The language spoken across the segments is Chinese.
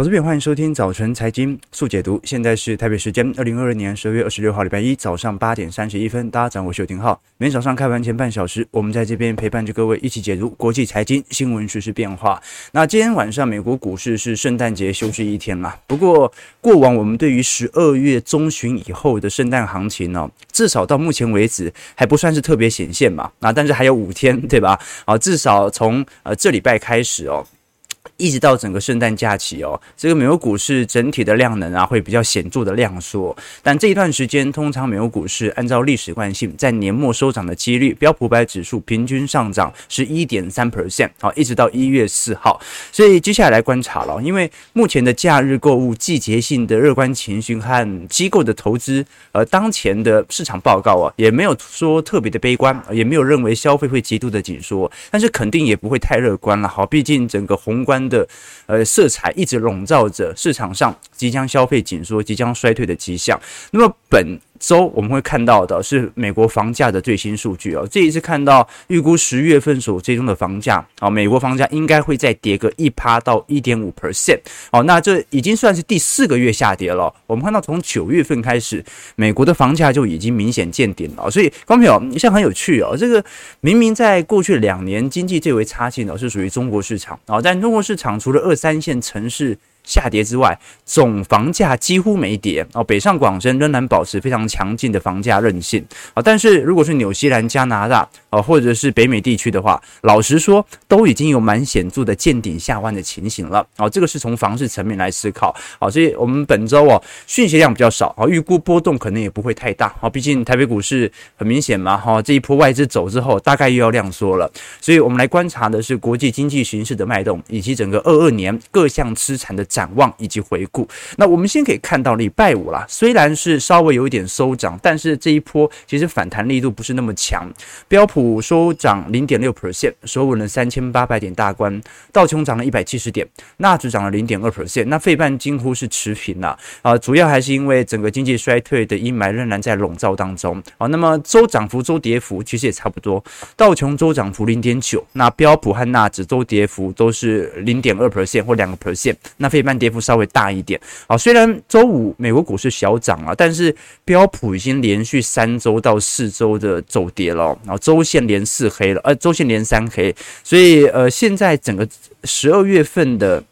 投资朋友，欢迎收听早晨财经速解读。现在是台北时间二零二二年十二月二十六号礼拜一早上八点三十一分。大家早上好，我是邱廷浩。每天早上开盘前半小时，我们在这边陪伴着各位一起解读国际财经新闻、时事变化。那今天晚上美国股市是圣诞节休息一天嘛？不过过往我们对于十二月中旬以后的圣诞行情呢、至少到目前为止还不算是特别显现嘛。那但是还有五天，对吧？啊，至少从呃这礼拜开始哦。一直到整个圣诞假期哦，这个美国股市整体的量能啊会比较显著的量缩。但这一段时间，通常美国股市按照历史惯性，在年末收涨的几率，标普百指数平均上涨是一点三 percent，好，一直到一月四号。所以接下来观察了，因为目前的假日购物、季节性的乐观情绪和机构的投资，呃，当前的市场报告啊，也没有说特别的悲观，也没有认为消费会极度的紧缩，但是肯定也不会太乐观了。好，毕竟整个宏观。的呃色彩一直笼罩着市场上即将消费紧缩、即将衰退的迹象。那么本周我们会看到的是美国房价的最新数据哦，这一次看到预估十月份所追踪的房价啊，美国房价应该会再跌个一趴到一点五 percent 哦，那这已经算是第四个月下跌了。我们看到从九月份开始，美国的房价就已经明显见顶了，所以观众朋友，你现很有趣哦，这个明明在过去两年经济最为差劲的是属于中国市场啊，但中国市场除了二三线城市。下跌之外，总房价几乎没跌哦。北上广深仍然保持非常强劲的房价韧性啊。但是如果是纽西兰、加拿大啊，或者是北美地区的话，老实说，都已经有蛮显著的见顶下弯的情形了啊。这个是从房市层面来思考啊。所以我们本周哦，讯息量比较少啊，预估波动可能也不会太大啊。毕竟台北股市很明显嘛哈，这一波外资走之后，大概又要量缩了。所以我们来观察的是国际经济形势的脉动，以及整个二二年各项资产的涨展望以及回顾，那我们先可以看到礼拜五啦，虽然是稍微有一点收涨，但是这一波其实反弹力度不是那么强。标普收涨零点六 percent，收稳了三千八百点大关；道琼涨了一百七十点，纳指涨了零点二 percent，那费半几乎是持平了啊。主要还是因为整个经济衰退的阴霾仍然在笼罩当中啊。那么周涨幅、周跌幅其实也差不多，道琼周涨幅零点九，那标普和纳指周跌幅都是零点二 percent 或两个 percent，那费半跌幅稍微大一点啊，虽然周五美国股市小涨啊，但是标普已经连续三周到四周的走跌了，然后周线连四黑了，呃，周线连三黑，所以呃，现在整个十二月份的。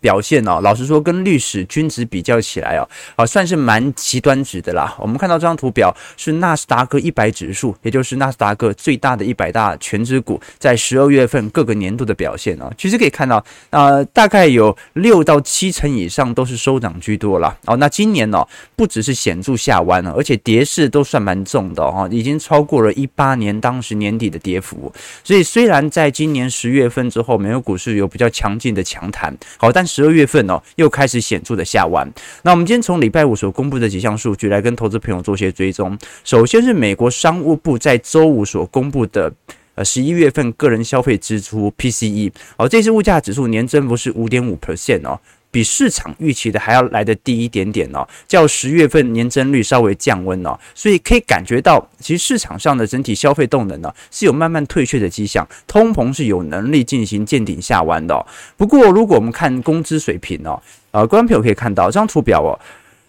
表现哦，老实说，跟历史均值比较起来哦，啊，算是蛮极端值的啦。我们看到这张图表是纳斯达克一百指数，也就是纳斯达克最大的一百大权值股，在十二月份各个年度的表现哦，其实可以看到，呃，大概有六到七成以上都是收涨居多了哦。那今年哦，不只是显著下弯了，而且跌势都算蛮重的哦，已经超过了一八年当时年底的跌幅。所以虽然在今年十月份之后，美国股市有比较强劲的强弹，好，但是十二月份哦，又开始显著的下弯。那我们今天从礼拜五所公布的几项数据来跟投资朋友做些追踪。首先是美国商务部在周五所公布的呃十一月份个人消费支出 PCE，哦，这次物价指数年增幅是五点五 percent 哦。比市场预期的还要来得低一点点哦，较十月份年增率稍微降温哦，所以可以感觉到，其实市场上的整体消费动能呢是有慢慢退却的迹象，通膨是有能力进行见顶下弯的。不过，如果我们看工资水平哦，呃，观众朋友可以看到这张图表哦。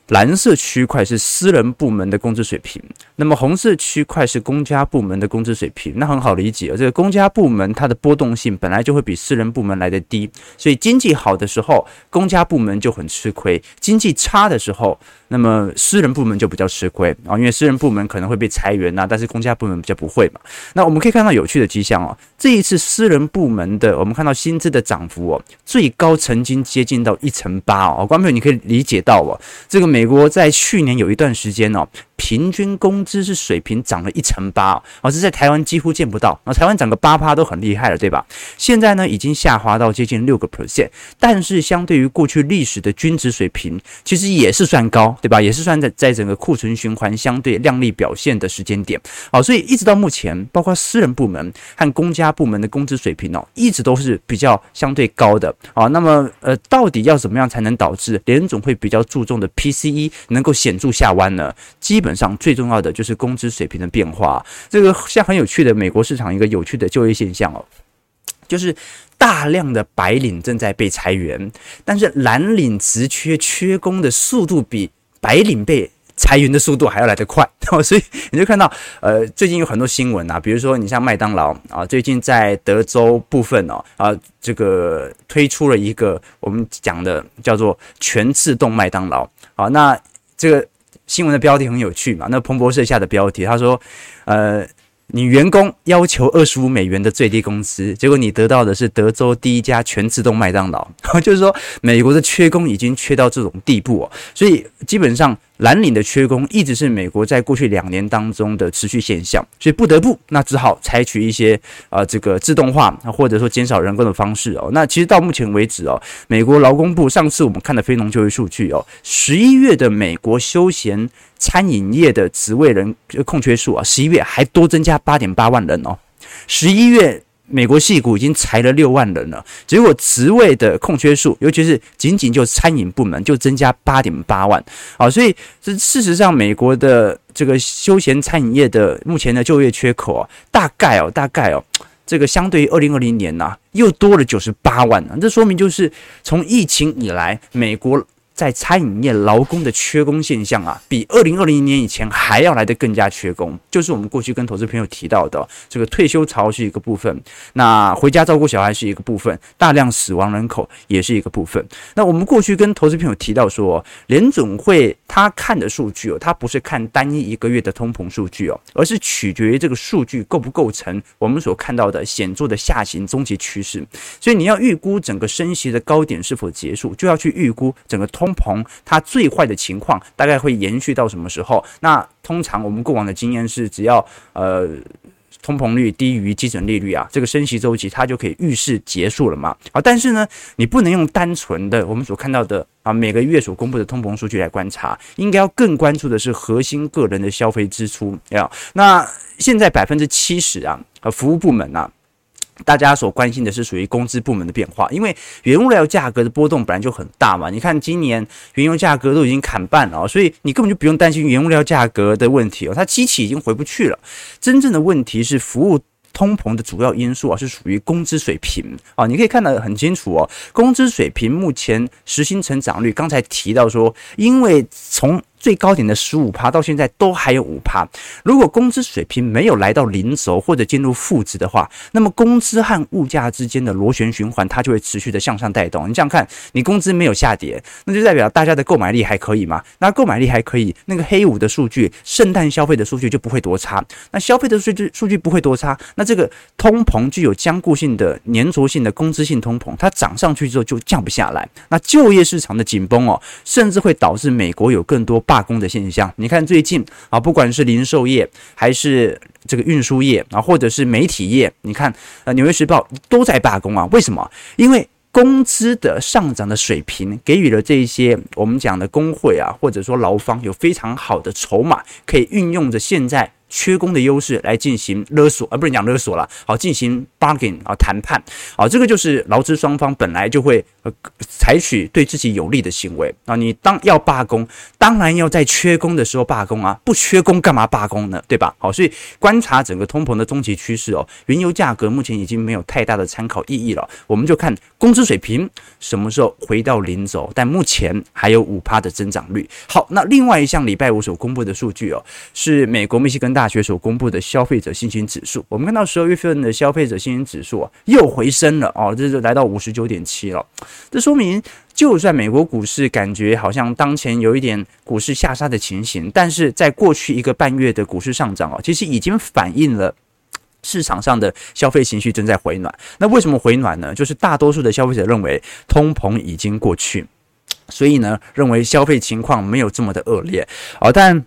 蓝色区块是私人部门的工资水平，那么红色区块是公家部门的工资水平。那很好理解啊，这个公家部门它的波动性本来就会比私人部门来得低，所以经济好的时候，公家部门就很吃亏；经济差的时候，那么私人部门就比较吃亏啊，因为私人部门可能会被裁员呐，但是公家部门比较不会嘛。那我们可以看到有趣的迹象哦，这一次私人部门的我们看到薪资的涨幅哦，最高曾经接近到一成八哦，观众朋友你可以理解到哦，这个美国在去年有一段时间哦。平均工资是水平涨了一成八，而是在台湾几乎见不到。那台湾涨个八趴都很厉害了，对吧？现在呢，已经下滑到接近六个 percent，但是相对于过去历史的均值水平，其实也是算高，对吧？也是算在在整个库存循环相对亮丽表现的时间点。好，所以一直到目前，包括私人部门和公家部门的工资水平哦，一直都是比较相对高的。啊，那么呃，到底要怎么样才能导致联总会比较注重的 PCE 能够显著下弯呢？基本上最重要的就就是工资水平的变化，这个像很有趣的美国市场一个有趣的就业现象哦，就是大量的白领正在被裁员，但是蓝领职缺缺工的速度比白领被裁员的速度还要来得快，所以你就看到，呃，最近有很多新闻啊，比如说你像麦当劳啊，最近在德州部分哦啊，这个推出了一个我们讲的叫做全自动麦当劳。啊，那这个新闻的标题很有趣嘛，那彭博社下的标题他说，呃。你员工要求二十五美元的最低工资，结果你得到的是德州第一家全自动麦当劳。就是说，美国的缺工已经缺到这种地步哦，所以基本上。蓝领的缺工一直是美国在过去两年当中的持续现象，所以不得不那只好采取一些啊、呃、这个自动化或者说减少人工的方式哦。那其实到目前为止哦，美国劳工部上次我们看的非农就业数据哦，十一月的美国休闲餐饮业的职位人空缺数啊，十一月还多增加八点八万人哦，十一月。美国矽谷已经裁了六万人了，结果职位的空缺数，尤其是仅仅就餐饮部门就增加八点八万，啊，所以这事实上美国的这个休闲餐饮业的目前的就业缺口啊，大概哦，大概哦，这个相对于二零二零年呐，又多了九十八万啊，这说明就是从疫情以来，美国。在餐饮业劳工的缺工现象啊，比二零二零年以前还要来得更加缺工。就是我们过去跟投资朋友提到的，这个退休潮是一个部分，那回家照顾小孩是一个部分，大量死亡人口也是一个部分。那我们过去跟投资朋友提到说，联总会他看的数据哦，他不是看单一一个月的通膨数据哦，而是取决于这个数据构不构成我们所看到的显著的下行终极趋势。所以你要预估整个升息的高点是否结束，就要去预估整个通。通膨它最坏的情况大概会延续到什么时候？那通常我们过往的经验是，只要呃通膨率低于基准利率啊，这个升息周期它就可以预示结束了嘛。啊，但是呢，你不能用单纯的我们所看到的啊每个月所公布的通膨数据来观察，应该要更关注的是核心个人的消费支出。要那现在百分之七十啊，呃服务部门啊。大家所关心的是属于工资部门的变化，因为原物料价格的波动本来就很大嘛。你看今年原油价格都已经砍半了，所以你根本就不用担心原物料价格的问题哦，它机器已经回不去了。真正的问题是服务通膨的主要因素啊，是属于工资水平啊。你可以看得很清楚哦，工资水平目前实薪成长率，刚才提到说，因为从最高点的十五趴到现在都还有五趴。如果工资水平没有来到零轴或者进入负值的话，那么工资和物价之间的螺旋循环它就会持续的向上带动。你想想看，你工资没有下跌，那就代表大家的购买力还可以嘛？那购买力还可以，那个黑五的数据、圣诞消费的数据就不会多差。那消费的数据数据不会多差，那这个通膨具有僵固性的粘着性的工资性通膨，它涨上去之后就降不下来。那就业市场的紧绷哦，甚至会导致美国有更多。罢工的现象，你看最近啊，不管是零售业还是这个运输业啊，或者是媒体业，你看呃，《纽约时报》都在罢工啊。为什么？因为工资的上涨的水平，给予了这一些我们讲的工会啊，或者说劳方有非常好的筹码，可以运用着现在。缺工的优势来进行勒索，而不是讲勒索了，好进行 bargain 啊谈判，啊这个就是劳资双方本来就会呃采取对自己有利的行为啊，你当要罢工，当然要在缺工的时候罢工啊，不缺工干嘛罢工呢？对吧？好，所以观察整个通膨的终极趋势哦，原油价格目前已经没有太大的参考意义了，我们就看工资水平什么时候回到零轴，但目前还有五趴的增长率。好，那另外一项礼拜五所公布的数据哦，是美国密西根大。大学所公布的消费者信心指数，我们看到十二月份的消费者信心指数啊，又回升了哦，这就来到五十九点七了。这说明，就算美国股市感觉好像当前有一点股市下杀的情形，但是在过去一个半月的股市上涨啊，其实已经反映了市场上的消费情绪正在回暖。那为什么回暖呢？就是大多数的消费者认为通膨已经过去，所以呢，认为消费情况没有这么的恶劣哦，但。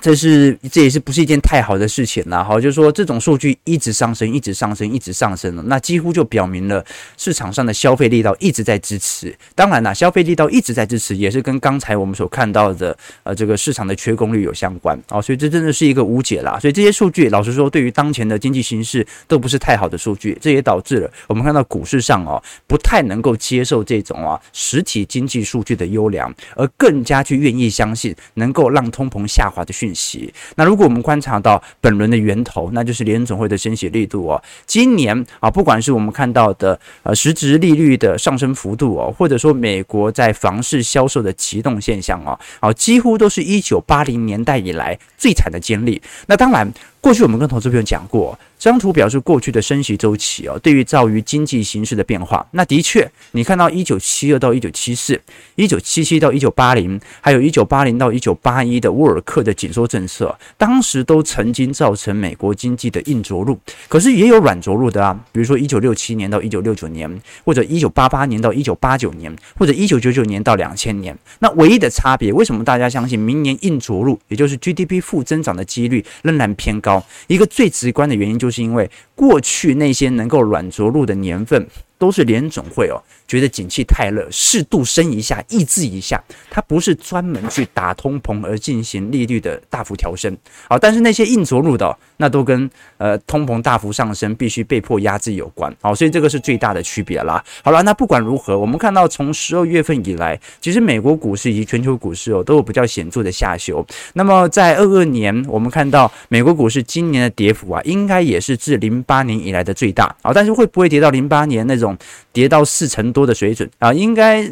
这是这也是不是一件太好的事情了哈，就是说这种数据一直上升，一直上升，一直上升了，那几乎就表明了市场上的消费力道一直在支持。当然啦，消费力道一直在支持，也是跟刚才我们所看到的呃这个市场的缺工率有相关啊，所以这真的是一个无解啦。所以这些数据，老实说，对于当前的经济形势都不是太好的数据，这也导致了我们看到股市上哦不太能够接受这种啊实体经济数据的优良，而更加去愿意相信能够让通膨下滑的。讯息。那如果我们观察到本轮的源头，那就是联总会的升息力度哦。今年啊，不管是我们看到的呃实质利率的上升幅度哦，或者说美国在房市销售的启动现象哦，啊，几乎都是一九八零年代以来最惨的经历。那当然。过去我们跟投资朋友讲过，这张图表示过去的升息周期哦，对于造于经济形势的变化。那的确，你看到一九七二到一九七四、一九七七到一九八零，还有一九八零到一九八一的沃尔克的紧缩政策，当时都曾经造成美国经济的硬着陆。可是也有软着陆的啊，比如说一九六七年到一九六九年，或者一九八八年到一九八九年，或者一九九九年到两千年。那唯一的差别，为什么大家相信明年硬着陆，也就是 GDP 负增长的几率仍然偏高？一个最直观的原因，就是因为过去那些能够软着陆的年份，都是联总会哦。觉得景气太热，适度升一下，抑制一下，它不是专门去打通膨而进行利率的大幅调升。好，但是那些硬着陆的，那都跟呃通膨大幅上升，必须被迫压制有关。好，所以这个是最大的区别啦。好了，那不管如何，我们看到从十二月份以来，其实美国股市以及全球股市哦都有比较显著的下修。那么在二二年，我们看到美国股市今年的跌幅啊，应该也是自零八年以来的最大。好，但是会不会跌到零八年那种跌到四成多的水准啊，应该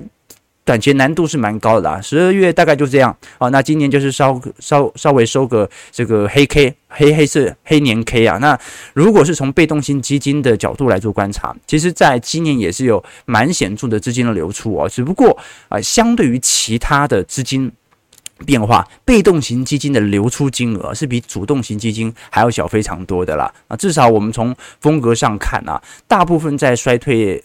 短期难度是蛮高的啦。十二月大概就这样啊，那今年就是稍稍稍微收个这个黑 K 黑黑色黑年 K 啊。那如果是从被动型基金的角度来做观察，其实在今年也是有蛮显著的资金的流出啊，只不过啊，相对于其他的资金变化，被动型基金的流出金额是比主动型基金还要小非常多的啦。啊，至少我们从风格上看啊，大部分在衰退。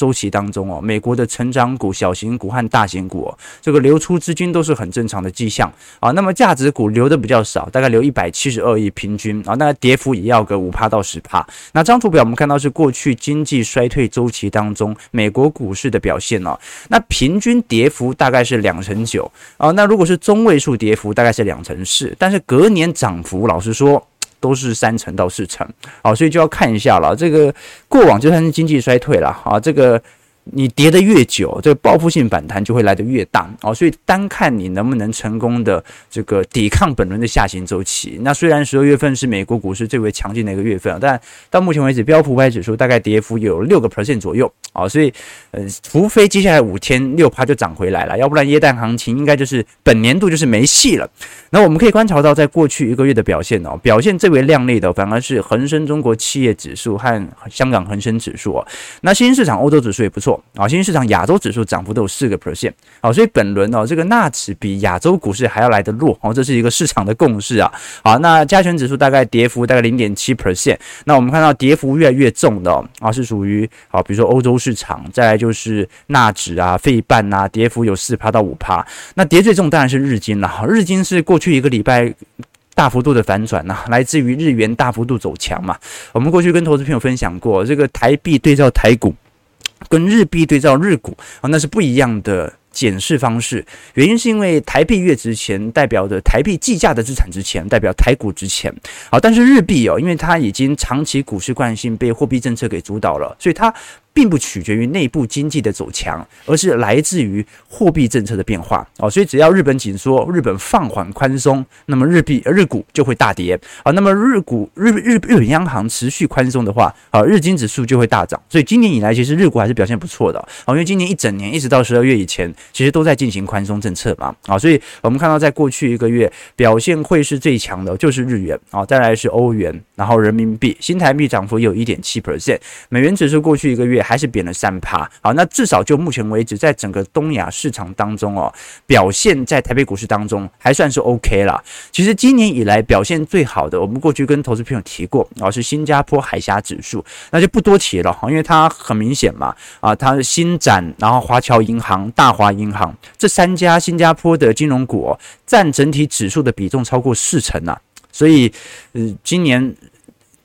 周期当中哦，美国的成长股、小型股和大型股哦，这个流出资金都是很正常的迹象啊。那么价值股流的比较少，大概流一百七十二亿平均啊，那跌幅也要个五趴到十趴。那张图表我们看到是过去经济衰退周期当中美国股市的表现哦，那平均跌幅大概是两成九啊，那如果是中位数跌幅大概是两成四，但是隔年涨幅老实说。都是三成到四成，好，所以就要看一下了。这个过往就算是经济衰退了，啊，这个。你跌得越久，这个报复性反弹就会来得越大哦，所以单看你能不能成功的这个抵抗本轮的下行周期。那虽然十二月份是美国股市最为强劲的一个月份，但到目前为止，标普五百指数大概跌幅有六个 percent 左右啊，所以呃，除非接下来五天六趴就涨回来了，要不然耶诞行情应该就是本年度就是没戏了。那我们可以观察到，在过去一个月的表现哦，表现最为亮丽的反而是恒生中国企业指数和香港恒生指数哦。那新兴市场欧洲指数也不错。啊，新兴市场亚洲指数涨幅都有四个 percent，啊，所以本轮哦，这个纳指比亚洲股市还要来得弱，哦，这是一个市场的共识啊。好，那加权指数大概跌幅大概零点七 percent，那我们看到跌幅越来越重的啊，是属于好，比如说欧洲市场，再来就是纳指啊、费半啊，跌幅有四趴到五趴。那跌最重当然是日经了，日经是过去一个礼拜大幅度的反转呐，来自于日元大幅度走强嘛。我们过去跟投资朋友分享过，这个台币对照台股。跟日币对照日股啊，那是不一样的检视方式。原因是因为台币越值钱，代表的台币计价的资产值钱，代表台股值钱。好，但是日币哦，因为它已经长期股市惯性被货币政策给主导了，所以它。并不取决于内部经济的走强，而是来自于货币政策的变化哦。所以只要日本紧缩、日本放缓宽松，那么日币、日股就会大跌啊。那么日股、日日日本央行持续宽松的话啊，日经指数就会大涨。所以今年以来，其实日股还是表现不错的啊。因为今年一整年一直到十二月以前，其实都在进行宽松政策嘛啊。所以我们看到，在过去一个月表现会是最强的，就是日元啊，再来是欧元，然后人民币、新台币涨幅有一点七 percent，美元指数过去一个月。还是贬了三趴，好，那至少就目前为止，在整个东亚市场当中哦，表现在台北股市当中还算是 OK 啦。其实今年以来表现最好的，我们过去跟投资朋友提过啊，是新加坡海峡指数，那就不多提了哈，因为它很明显嘛，啊，它是新展，然后华侨银行、大华银行这三家新加坡的金融股哦，占整体指数的比重超过四成啊，所以，呃，今年。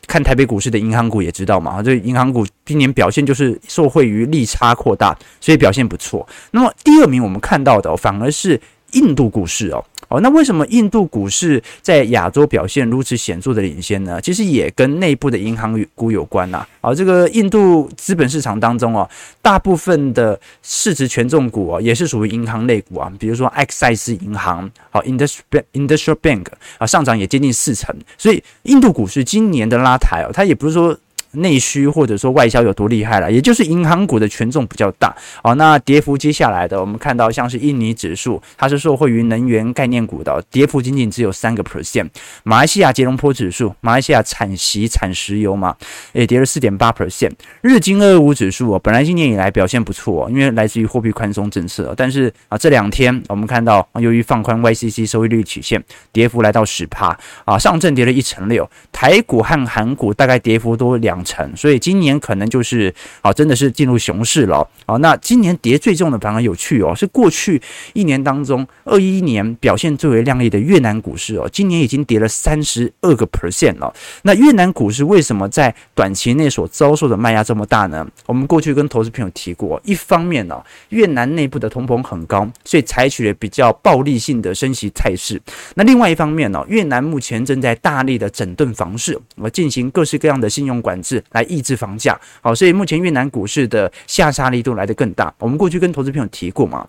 看台北股市的银行股也知道嘛，这银行股今年表现就是受惠于利差扩大，所以表现不错。那么第二名我们看到的反而是印度股市哦。哦，那为什么印度股市在亚洲表现如此显著的领先呢？其实也跟内部的银行股有关呐。啊，这个印度资本市场当中哦，大部分的市值权重股哦，也是属于银行类股啊，比如说埃克塞斯银行，好，Industrial Industrial Bank 啊，上涨也接近四成。所以印度股市今年的拉抬哦，它也不是说。内需或者说外销有多厉害了，也就是银行股的权重比较大哦。那跌幅接下来的，我们看到像是印尼指数，它是受惠于能源概念股的，跌幅仅仅只有三个 percent。马来西亚吉隆坡指数，马来西亚产锡产石油嘛，也跌了四点八 percent。日经二二五指数哦，本来今年以来表现不错，因为来自于货币宽松政策，但是啊这两天我们看到，由于放宽 YCC 收益率曲线，跌幅来到十趴啊，上证跌了一成六，台股和韩股大概跌幅都两。成，所以今年可能就是啊，真的是进入熊市了啊。那今年跌最重的反而有趣哦，是过去一年当中，二一年表现最为亮丽的越南股市哦，今年已经跌了三十二个 percent 了。那越南股市为什么在短期内所遭受的卖压这么大呢？我们过去跟投资朋友提过，一方面呢，越南内部的通膨很高，所以采取了比较暴力性的升息态势。那另外一方面呢，越南目前正在大力的整顿房市，我进行各式各样的信用管制。来抑制房价，好，所以目前越南股市的下杀力度来得更大。我们过去跟投资朋友提过嘛，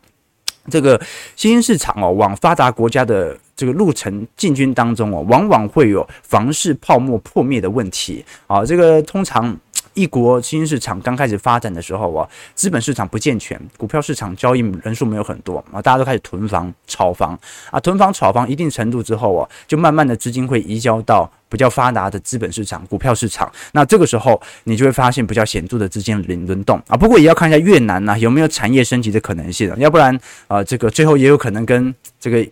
这个新兴市场哦，往发达国家的这个路程进军当中哦，往往会有房市泡沫破灭的问题啊，这个通常。一国新兴市场刚开始发展的时候啊，资本市场不健全，股票市场交易人数没有很多啊，大家都开始囤房、炒房啊，囤房、炒房一定程度之后啊，就慢慢的资金会移交到比较发达的资本市场、股票市场。那这个时候你就会发现比较显著的资金轮轮动啊。不过也要看一下越南呢，有没有产业升级的可能性，要不然啊，这个最后也有可能跟这个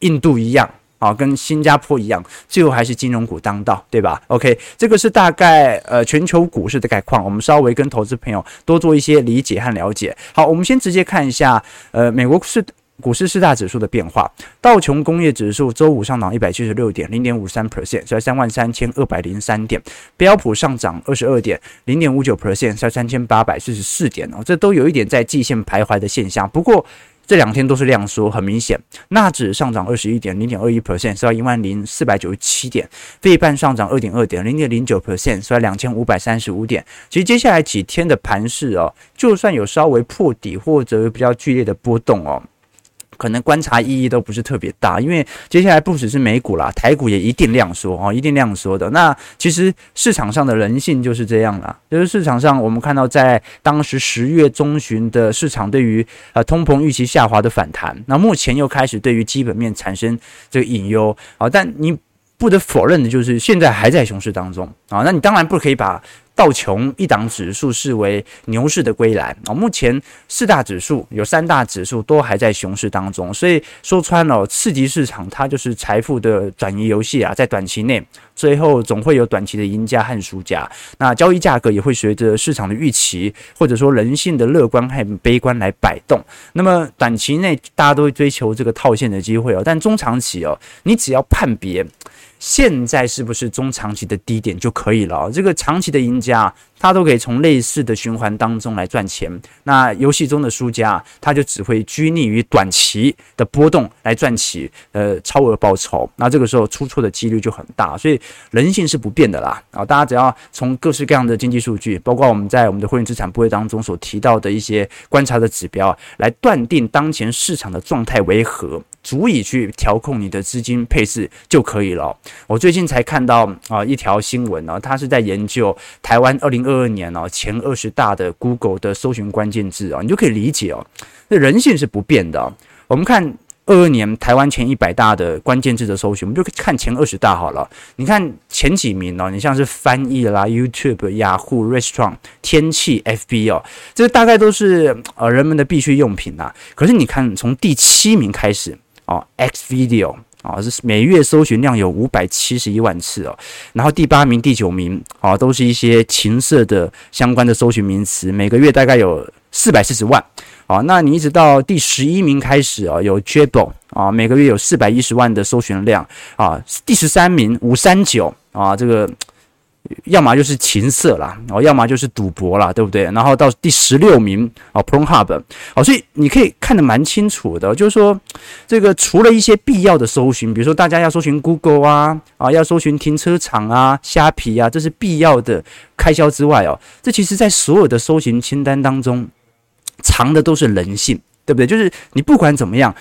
印度一样。啊，跟新加坡一样，最后还是金融股当道，对吧？OK，这个是大概呃全球股市的概况，我们稍微跟投资朋友多做一些理解和了解。好，我们先直接看一下呃美国市股市四大指数的变化。道琼工业指数周五上涨一百七十六点，零点五三 percent，在三万三千二百零三点。标普上涨二十二点，零点五九 percent，在三千八百四十四点哦，这都有一点在季线徘徊的现象。不过，这两天都是量缩，很明显。纳指上涨二十一点零点二一 percent，收在一万零四百九十七点。费半上涨二点二点零点零九 percent，收在两千五百三十五点。其实接下来几天的盘势哦，就算有稍微破底或者比较剧烈的波动哦。可能观察意义都不是特别大，因为接下来不只是美股啦，台股也一定量缩哦，一定量缩的。那其实市场上的人性就是这样啦，就是市场上我们看到在当时十月中旬的市场对于呃通膨预期下滑的反弹，那目前又开始对于基本面产生这个隐忧啊，但你不得否认的就是现在还在熊市当中啊，那你当然不可以把。道琼一档指数视为牛市的归来啊，目前四大指数有三大指数都还在熊市当中，所以说穿了次级市场它就是财富的转移游戏啊，在短期内最后总会有短期的赢家和输家，那交易价格也会随着市场的预期或者说人性的乐观和悲观来摆动。那么短期内大家都会追求这个套现的机会哦，但中长期哦，你只要判别。现在是不是中长期的低点就可以了？这个长期的赢家，他都可以从类似的循环当中来赚钱。那游戏中的输家，他就只会拘泥于短期的波动来赚取呃超额报酬。那这个时候出错的几率就很大。所以人性是不变的啦。啊，大家只要从各式各样的经济数据，包括我们在我们的会员资产部位当中所提到的一些观察的指标，来断定当前市场的状态为何。足以去调控你的资金配置就可以了。我最近才看到啊一条新闻呢，它是在研究台湾二零二二二年哦前二十大的 Google 的搜寻关键字啊，你就可以理解哦，那人性是不变的。我们看二二年台湾前一百大的关键字的搜寻，我们就看前二十大好了。你看前几名哦，你像是翻译啦、YouTube、雅虎、Restaurant、天气、FB 哦，这大概都是呃人们的必需用品呐。可是你看从第七名开始。哦，X Video 啊，是每月搜寻量有五百七十一万次哦。然后第八名、第九名啊，都是一些情色的相关的搜寻名词，每个月大概有四百四十万。啊，那你一直到第十一名开始啊，有 Jable 啊，每个月有四百一十万的搜寻量啊。第十三名五三九啊，这个要么就是情色啦，哦，要么就是赌博啦，对不对？然后到第十六名哦 p r o n h u b 哦，所以你可以看得蛮清楚的，就是说这个除了一些必要的搜寻，比如说大家要搜寻 Google 啊，啊，要搜寻停车场啊、虾皮啊，这是必要的开销之外哦，这其实在所有的搜寻清单当中藏的都是人性，对不对？就是你不管怎么样。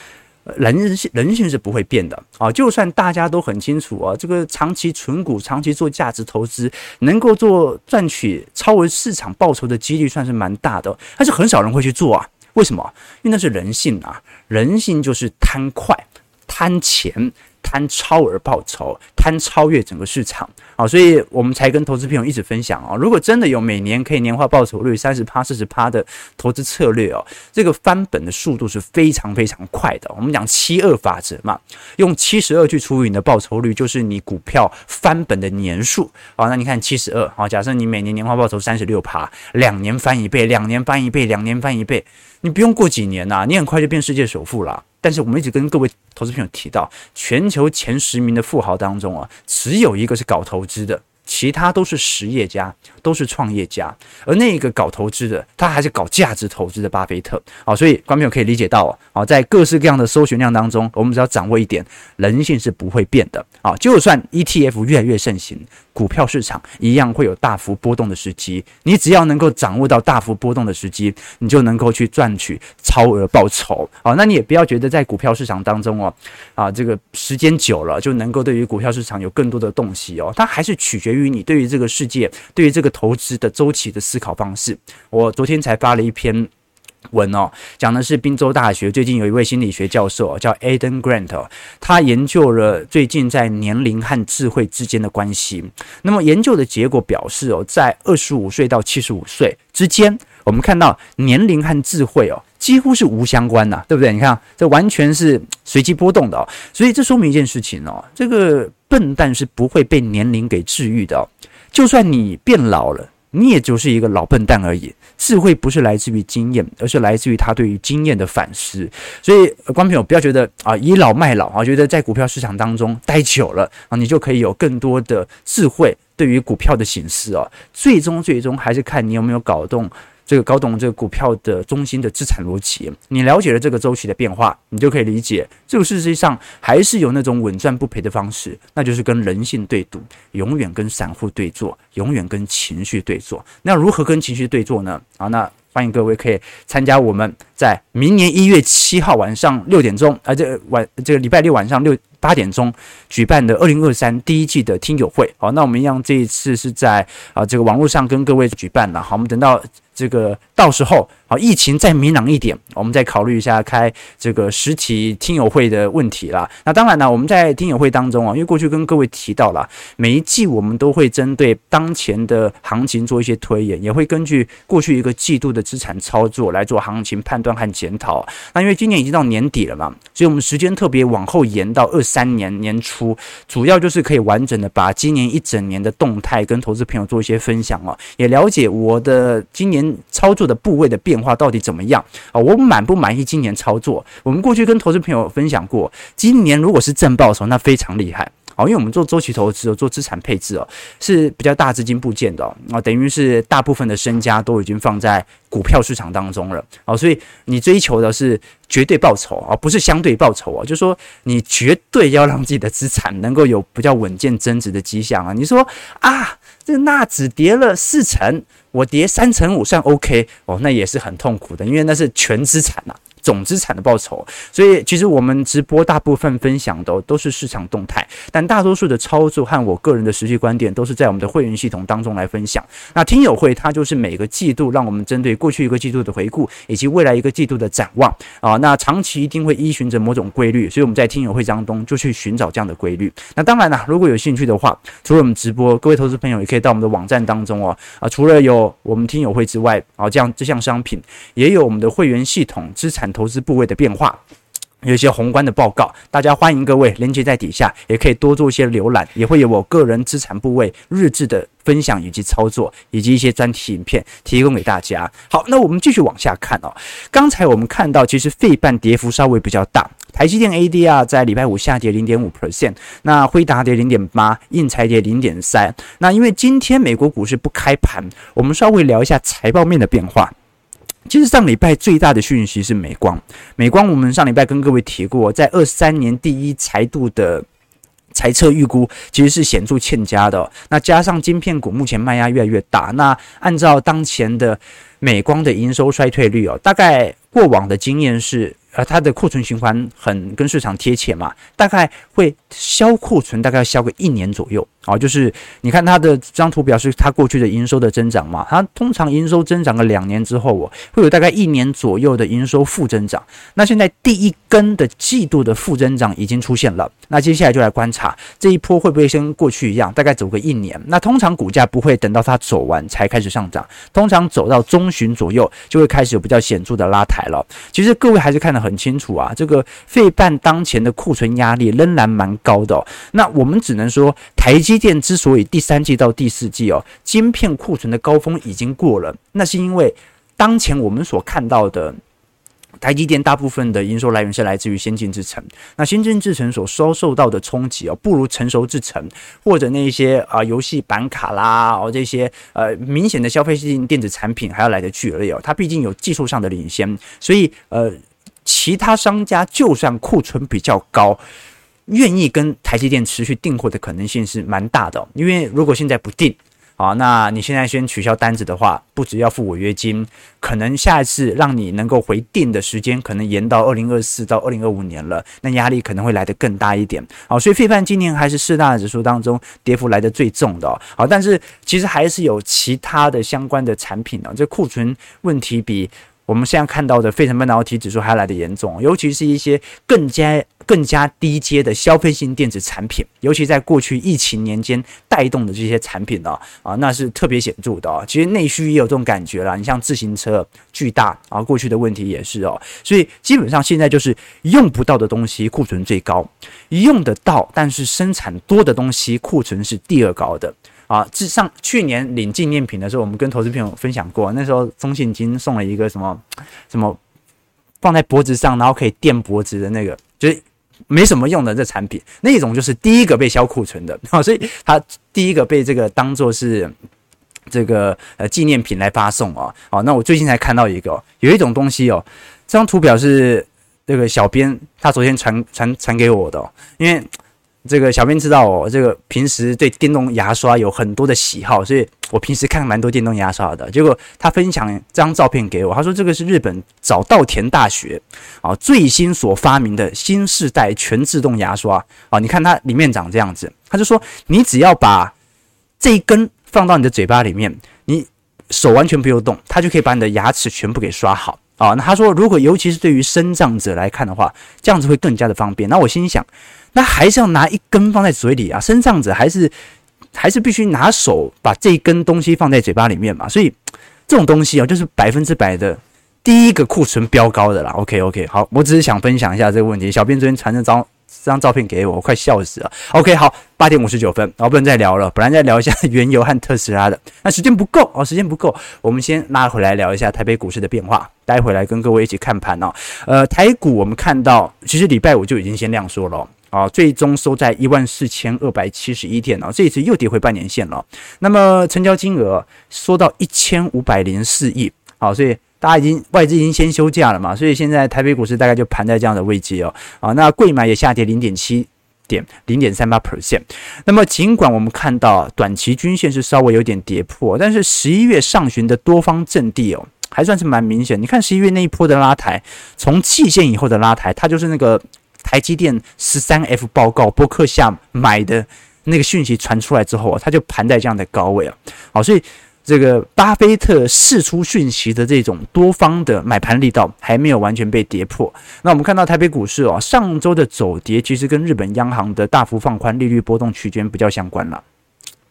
人性人性是不会变的啊！就算大家都很清楚啊，这个长期存股、长期做价值投资，能够做赚取超额市场报酬的几率算是蛮大的，但是很少人会去做啊。为什么？因为那是人性啊！人性就是贪快、贪钱。贪超额报酬，贪超越整个市场啊，所以我们才跟投资朋友一直分享啊。如果真的有每年可以年化报酬率三十趴、四十趴的投资策略哦，这个翻本的速度是非常非常快的。我们讲七二法则嘛，用七十二去除以你的报酬率，就是你股票翻本的年数啊。那你看七十二啊，假设你每年年化报酬三十六趴，两年翻一倍，两年翻一倍，两年翻一倍，你不用过几年呐，你很快就变世界首富了。但是我们一直跟各位投资朋友提到，全球前十名的富豪当中啊，只有一个是搞投资是的。其他都是实业家，都是创业家，而那个搞投资的，他还是搞价值投资的巴菲特。啊，所以观众朋友可以理解到啊，在各式各样的搜寻量当中，我们只要掌握一点，人性是不会变的。啊，就算 ETF 越来越盛行，股票市场一样会有大幅波动的时机，你只要能够掌握到大幅波动的时机，你就能够去赚取超额报酬。啊，那你也不要觉得在股票市场当中哦，啊，这个时间久了就能够对于股票市场有更多的洞悉哦，它还是取决于。于你对于这个世界，对于这个投资的周期的思考方式，我昨天才发了一篇文哦，讲的是宾州大学最近有一位心理学教授叫 Adam Grant，他研究了最近在年龄和智慧之间的关系。那么研究的结果表示哦，在二十五岁到七十五岁之间，我们看到年龄和智慧哦几乎是无相关的，对不对？你看这完全是随机波动的哦，所以这说明一件事情哦，这个。笨蛋是不会被年龄给治愈的，就算你变老了，你也就是一个老笨蛋而已。智慧不是来自于经验，而是来自于他对于经验的反思。所以，观众朋友不要觉得啊倚老卖老啊，觉得在股票市场当中待久了啊，你就可以有更多的智慧对于股票的省思哦。最终，最终还是看你有没有搞懂。这个搞懂这个股票的中心的资产逻辑，你了解了这个周期的变化，你就可以理解这个事实上还是有那种稳赚不赔的方式，那就是跟人性对赌，永远跟散户对坐，永远跟情绪对坐。那如何跟情绪对坐呢？啊，那欢迎各位可以参加我们在明年一月七号晚上六点钟，啊，这晚这个礼拜六晚上六八点钟举办的二零二三第一季的听友会。好，那我们一样这一次是在啊这个网络上跟各位举办了。好，我们等到。这个到时候，好，疫情再明朗一点，我们再考虑一下开这个实体听友会的问题啦。那当然呢，我们在听友会当中啊，因为过去跟各位提到了，每一季我们都会针对当前的行情做一些推演，也会根据过去一个季度的资产操作来做行情判断和检讨。那因为今年已经到年底了嘛，所以我们时间特别往后延到二三年年初，主要就是可以完整的把今年一整年的动态跟投资朋友做一些分享哦，也了解我的今年。操作的部位的变化到底怎么样啊？我满不满意今年操作？我们过去跟投资朋友分享过，今年如果是正报酬，那非常厉害哦！因为我们做周期投资，做资产配置哦，是比较大资金部件的哦，等于是大部分的身家都已经放在股票市场当中了哦，所以你追求的是绝对报酬啊，不是相对报酬啊，就是说你绝对要让自己的资产能够有比较稳健增值的迹象啊！你说啊，这纳指跌了四成。我跌三成五算 OK 哦，那也是很痛苦的，因为那是全资产呐、啊。总资产的报酬，所以其实我们直播大部分分享的都是市场动态，但大多数的操作和我个人的实际观点都是在我们的会员系统当中来分享。那听友会它就是每个季度让我们针对过去一个季度的回顾以及未来一个季度的展望啊，那长期一定会依循着某种规律，所以我们在听友会当中就去寻找这样的规律。那当然了，如果有兴趣的话，除了我们直播，各位投资朋友也可以到我们的网站当中哦啊，除了有我们听友会之外啊，这样这项商品也有我们的会员系统资产。投资部位的变化，有一些宏观的报告，大家欢迎各位连接在底下，也可以多做一些浏览，也会有我个人资产部位日志的分享以及操作，以及一些专题影片提供给大家。好，那我们继续往下看哦。刚才我们看到，其实费半跌幅稍微比较大。台积电 ADR 在礼拜五下跌零点五 percent，那辉达跌零点八，应材跌零点三。那因为今天美国股市不开盘，我们稍微聊一下财报面的变化。其实上礼拜最大的讯息是美光，美光我们上礼拜跟各位提过，在二三年第一财度的。财测预估其实是显著欠佳的，那加上晶片股目前卖压越来越大，那按照当前的美光的营收衰退率哦，大概过往的经验是。呃，它的库存循环很跟市场贴切嘛，大概会销库存，大概要销个一年左右啊。就是你看它的这张图表，是它过去的营收的增长嘛，它通常营收增长了两年之后，哦，会有大概一年左右的营收负增长。那现在第一根的季度的负增长已经出现了，那接下来就来观察这一波会不会跟过去一样，大概走个一年。那通常股价不会等到它走完才开始上涨，通常走到中旬左右就会开始有比较显著的拉抬了。其实各位还是看得很清楚啊，这个费半当前的库存压力仍然蛮高的哦。那我们只能说，台阶积电之所以第三季到第四季哦，晶片库存的高峰已经过了，那是因为当前我们所看到的台积电大部分的营收来源是来自于先进制程。那先进制程所遭受到的冲击哦，不如成熟制程或者那些啊游戏板卡啦哦这些呃明显的消费性电子产品还要来得剧烈哦。它毕竟有技术上的领先，所以呃。其他商家就算库存比较高，愿意跟台积电持续订货的可能性是蛮大的。因为如果现在不订啊，那你现在先取消单子的话，不只要付违约金，可能下一次让你能够回订的时间可能延到二零二四到二零二五年了，那压力可能会来得更大一点。好，所以费半今年还是四大指数当中跌幅来得最重的哦。好，但是其实还是有其他的相关的产品呢，这库存问题比。我们现在看到的费城半导体指数还来得严重，尤其是一些更加更加低阶的消费性电子产品，尤其在过去疫情年间带动的这些产品呢，啊，那是特别显著的哦。其实内需也有这种感觉啦，你像自行车巨大啊，过去的问题也是哦，所以基本上现在就是用不到的东西库存最高，用得到但是生产多的东西库存是第二高的。啊，至上去年领纪念品的时候，我们跟投资朋友分享过，那时候中信金送了一个什么什么放在脖子上，然后可以垫脖子的那个，就是没什么用的这产品，那种就是第一个被销库存的啊，所以它第一个被这个当做是这个呃纪念品来发送啊。好，那我最近才看到一个，有一种东西哦，这张图表是那个小编他昨天传传传给我的，因为。这个小编知道哦，这个平时对电动牙刷有很多的喜好，所以我平时看蛮多电动牙刷的。结果他分享这张照片给我，他说这个是日本早稻田大学啊最新所发明的新世代全自动牙刷啊，你看它里面长这样子，他就说你只要把这一根放到你的嘴巴里面，你手完全不用动，它就可以把你的牙齿全部给刷好啊。那他说如果尤其是对于身障者来看的话，这样子会更加的方便。那我心想。那还是要拿一根放在嘴里啊，身上者还是还是必须拿手把这一根东西放在嘴巴里面嘛，所以这种东西啊，就是百分之百的第一个库存飙高的啦。OK OK，好，我只是想分享一下这个问题。小编昨天传这张这张照片给我，我快笑死了。OK，好，八点五十九分，然后不能再聊了，本来再聊一下原油和特斯拉的，那时间不够哦，时间不够，我们先拉回来聊一下台北股市的变化，待会来跟各位一起看盘哦。呃，台股我们看到，其实礼拜五就已经先量缩了。啊，最终收在一万四千二百七十一点了，这一次又跌回半年线了。那么成交金额缩到一千五百零四亿，好，所以大家已经外资已经先休假了嘛，所以现在台北股市大概就盘在这样的位置哦。啊，那贵买也下跌零点七点，零点三八 percent。那么尽管我们看到短期均线是稍微有点跌破，但是十一月上旬的多方阵地哦，还算是蛮明显。你看十一月那一波的拉抬，从季线以后的拉抬，它就是那个。台积电十三 F 报告，博客下买的那个讯息传出来之后啊，它就盘在这样的高位啊，好，所以这个巴菲特释出讯息的这种多方的买盘力道还没有完全被跌破。那我们看到台北股市哦，上周的走跌其实跟日本央行的大幅放宽利率波动区间比较相关了，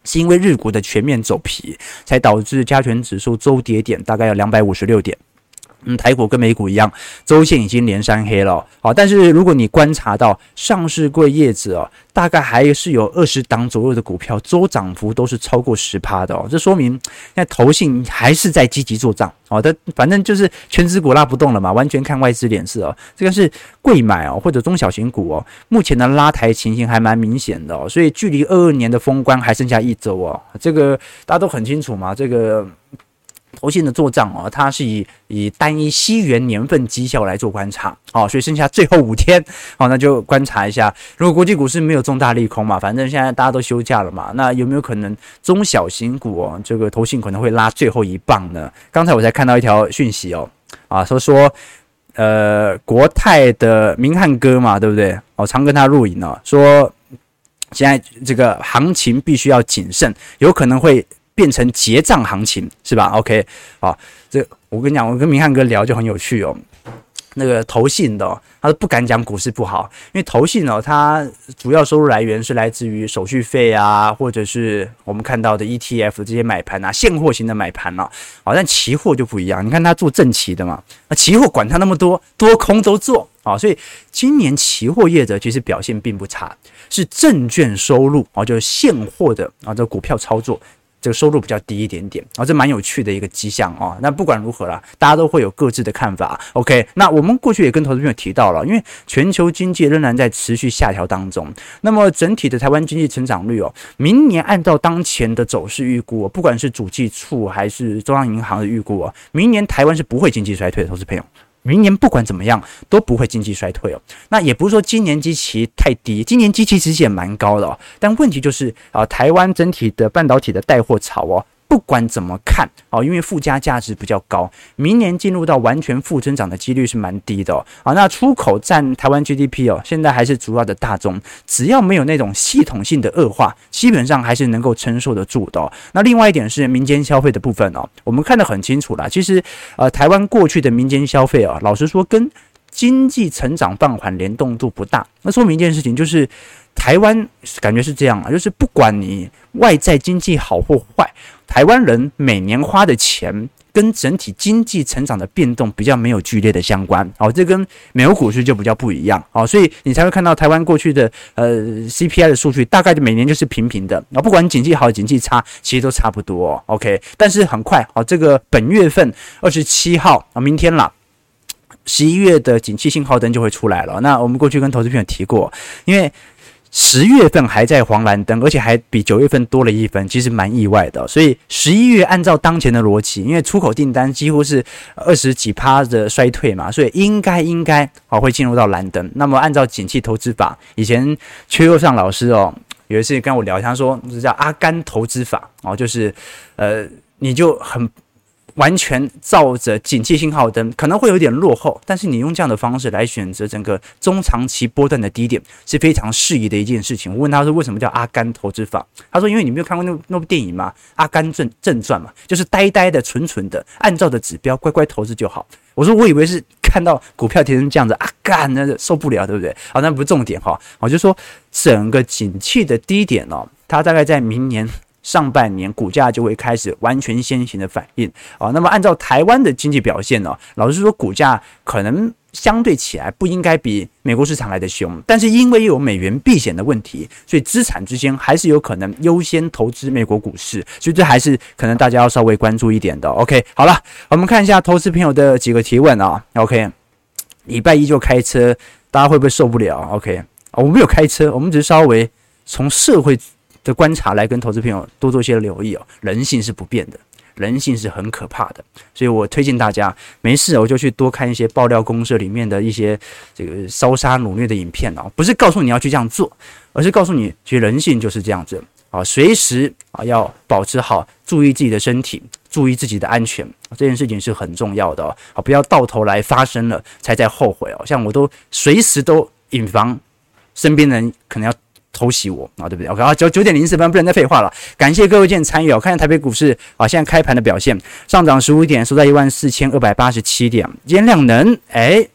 是因为日股的全面走皮，才导致加权指数周跌点大概有两百五十六点。嗯，台股跟美股一样，周线已经连三黑了。好，但是如果你观察到上市柜业者哦，大概还是有二十档左右的股票周涨幅都是超过十趴的哦，这说明那投信还是在积极做账。好的，反正就是权值股拉不动了嘛，完全看外资脸色哦。这个是贵买哦，或者中小型股哦，目前的拉抬情形还蛮明显的哦，所以距离二二年的封关还剩下一周哦，这个大家都很清楚嘛，这个。投信的做账哦，它是以以单一西元年份绩效来做观察，好，所以剩下最后五天，好，那就观察一下，如果国际股市没有重大利空嘛，反正现在大家都休假了嘛，那有没有可能中小型股哦，这个投信可能会拉最后一棒呢？刚才我才看到一条讯息哦，啊，说说呃国泰的明翰哥嘛，对不对？我常跟他录影哦，说现在这个行情必须要谨慎，有可能会。变成结账行情是吧？OK，好，这我跟你讲，我跟明翰哥聊就很有趣哦。那个投信的、他都不敢讲股市不好，因为投信哦，它主要收入来源是来自于手续费啊，或者是我们看到的 ETF 这些买盘啊，现货型的买盘啊。好，但期货就不一样，你看他做正期的嘛，那期货管他那么多，多空都做啊，所以今年期货业者其实表现并不差，是证券收入啊，就是现货的啊，这股票操作。这个收入比较低一点点啊，这蛮有趣的一个迹象啊。那不管如何啦，大家都会有各自的看法。OK，那我们过去也跟投资朋友提到了，因为全球经济仍然在持续下调当中，那么整体的台湾经济成长率哦，明年按照当前的走势预估，不管是主计处还是中央银行的预估啊，明年台湾是不会经济衰退的，投资朋友。明年不管怎么样都不会经济衰退哦。那也不是说今年基期太低，今年基期其实也蛮高的哦。但问题就是啊，台湾整体的半导体的带货潮哦。不管怎么看哦，因为附加价值比较高，明年进入到完全负增长的几率是蛮低的哦。啊，那出口占台湾 GDP 哦，现在还是主要的大宗，只要没有那种系统性的恶化，基本上还是能够承受得住的哦。那另外一点是民间消费的部分哦，我们看得很清楚啦。其实呃，台湾过去的民间消费啊，老实说跟经济成长放缓联动度不大。那说明一件事情就是。台湾感觉是这样啊，就是不管你外在经济好或坏，台湾人每年花的钱跟整体经济成长的变动比较没有剧烈的相关。哦，这跟美国股市就比较不一样。哦，所以你才会看到台湾过去的呃 CPI 的数据，大概就每年就是平平的。啊，不管你经济好经济差，其实都差不多。OK，但是很快，哦，这个本月份二十七号啊，明天了，十一月的景气信号灯就会出来了。那我们过去跟投资朋友提过，因为。十月份还在黄蓝灯，而且还比九月份多了一分，其实蛮意外的。所以十一月按照当前的逻辑，因为出口订单几乎是二十几趴的衰退嘛，所以应该应该哦会进入到蓝灯。那么按照景气投资法，以前邱佑上老师哦有一次跟我聊，他说这叫阿甘投资法哦，就是呃你就很。完全照着景气信号灯，可能会有点落后，但是你用这样的方式来选择整个中长期波段的低点是非常适宜的一件事情。我问他说，为什么叫阿甘投资法？他说，因为你没有看过那那部电影吗？《阿甘正正传》嘛，就是呆呆的、蠢蠢的，按照的指标乖乖投资就好。我说，我以为是看到股票跌成这样子，阿甘那受不了，对不对？好，那不是重点哈。我就说，整个景气的低点哦，它大概在明年。上半年股价就会开始完全先行的反应啊，那么按照台湾的经济表现呢，老实说，股价可能相对起来不应该比美国市场来的凶，但是因为有美元避险的问题，所以资产之间还是有可能优先投资美国股市，所以这还是可能大家要稍微关注一点的。OK，好了，我们看一下投资朋友的几个提问啊。OK，礼拜一就开车，大家会不会受不了？OK，我们没有开车，我们只是稍微从社会。的观察来跟投资朋友多做一些留意哦，人性是不变的，人性是很可怕的，所以我推荐大家没事我就去多看一些爆料公社里面的一些这个烧杀掳掠的影片哦，不是告诉你要去这样做，而是告诉你其实人性就是这样子啊，随时啊要保持好，注意自己的身体，注意自己的安全，这件事情是很重要的哦，啊不要到头来发生了才在后悔哦，像我都随时都以防身边人可能要。偷袭我啊，对不对？OK，啊，九九点零四分，不能再废话了。感谢各位今天参与哦。看一下台北股市啊，现在开盘的表现，上涨十五点，收在一万四千二百八十七点。今天量能哎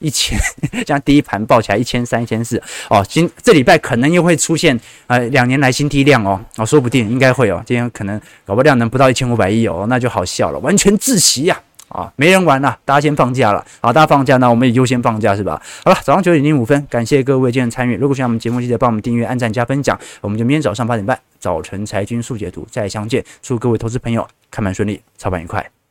一千，这样第一盘报起来一千三、一千四哦。今这礼拜可能又会出现呃两年来新低量哦，哦，说不定应该会哦。今天可能搞不好量能不到一千五百亿哦，那就好笑了，完全窒息呀、啊，没人玩了，大家先放假了。好，大家放假，那我们也优先放假是吧？好了，早上九点零五分，感谢各位今天参与。如果喜欢我们节目，记得帮我们订阅、按赞、加分享。我们就明天早上八点半，早晨财经速解读再相见。祝各位投资朋友开盘顺利，操盘愉快。